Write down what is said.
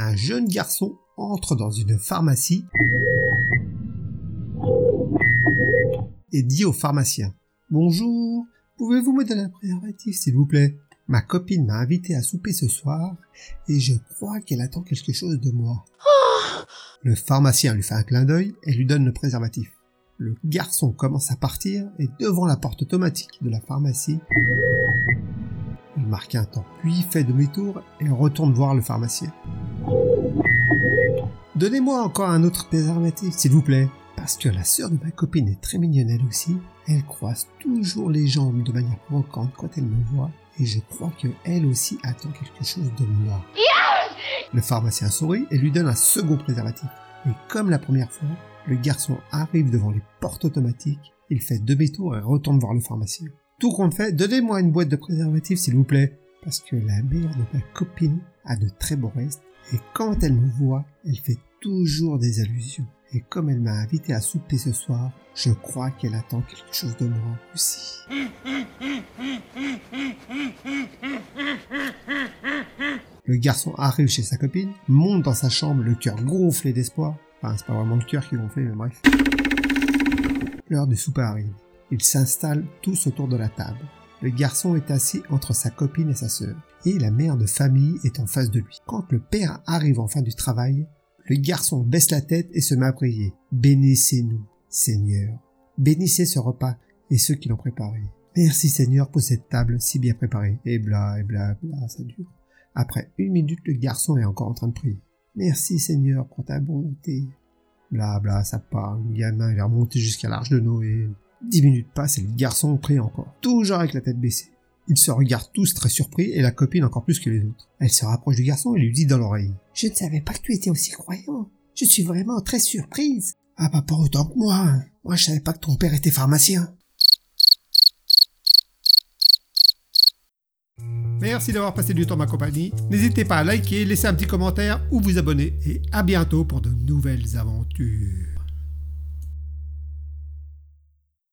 un jeune garçon entre dans une pharmacie et dit au pharmacien Bonjour, pouvez-vous me donner un préservatif s'il vous plaît? Ma copine m'a invité à souper ce soir et je crois qu'elle attend quelque chose de moi. Le pharmacien lui fait un clin d'œil et lui donne le préservatif. Le garçon commence à partir et devant la porte automatique de la pharmacie, il marque un temps, puis fait demi-tour et retourne voir le pharmacien. Donnez-moi encore un autre préservatif, s'il vous plaît. Parce que la sœur de ma copine est très mignonne elle aussi. Elle croise toujours les jambes de manière provocante quand elle me voit. Et je crois que elle aussi attend quelque chose de moi. le pharmacien sourit et lui donne un second préservatif. Et comme la première fois, le garçon arrive devant les portes automatiques. Il fait demi-tour et retourne voir le pharmacien. Tout compte fait, donnez-moi une boîte de préservatifs s'il vous plaît. Parce que la mère de ma copine a de très beaux restes. Et quand elle me voit, elle fait toujours des allusions. Et comme elle m'a invité à souper ce soir, je crois qu'elle attend quelque chose de moi aussi. Le garçon arrive chez sa copine, monte dans sa chambre, le cœur gonflé d'espoir. Enfin, c'est pas vraiment le cœur qui gonflé, mais bref. L'heure du souper arrive. Ils s'installent tous autour de la table. Le garçon est assis entre sa copine et sa sœur, et la mère de famille est en face de lui. Quand le père arrive en fin du travail, le garçon baisse la tête et se met à prier. Bénissez-nous, Seigneur. Bénissez ce repas et ceux qui l'ont préparé. Merci Seigneur pour cette table si bien préparée. Et bla, et bla, bla, ça dure. Après une minute, le garçon est encore en train de prier. Merci Seigneur pour ta bonté. Bla, bla, ça parle. Le gamin est remonté jusqu'à l'arche de Noé. Dix minutes passent et le garçon prie encore. Toujours avec la tête baissée. Ils se regardent tous très surpris et la copine encore plus que les autres. Elle se rapproche du garçon et lui dit dans l'oreille. Je ne savais pas que tu étais aussi croyant. Je suis vraiment très surprise. Ah bah pas autant que moi. hein. Moi je savais pas que ton père était pharmacien. Merci d'avoir passé du temps ma compagnie. N'hésitez pas à liker, laisser un petit commentaire ou vous abonner. Et à bientôt pour de nouvelles aventures.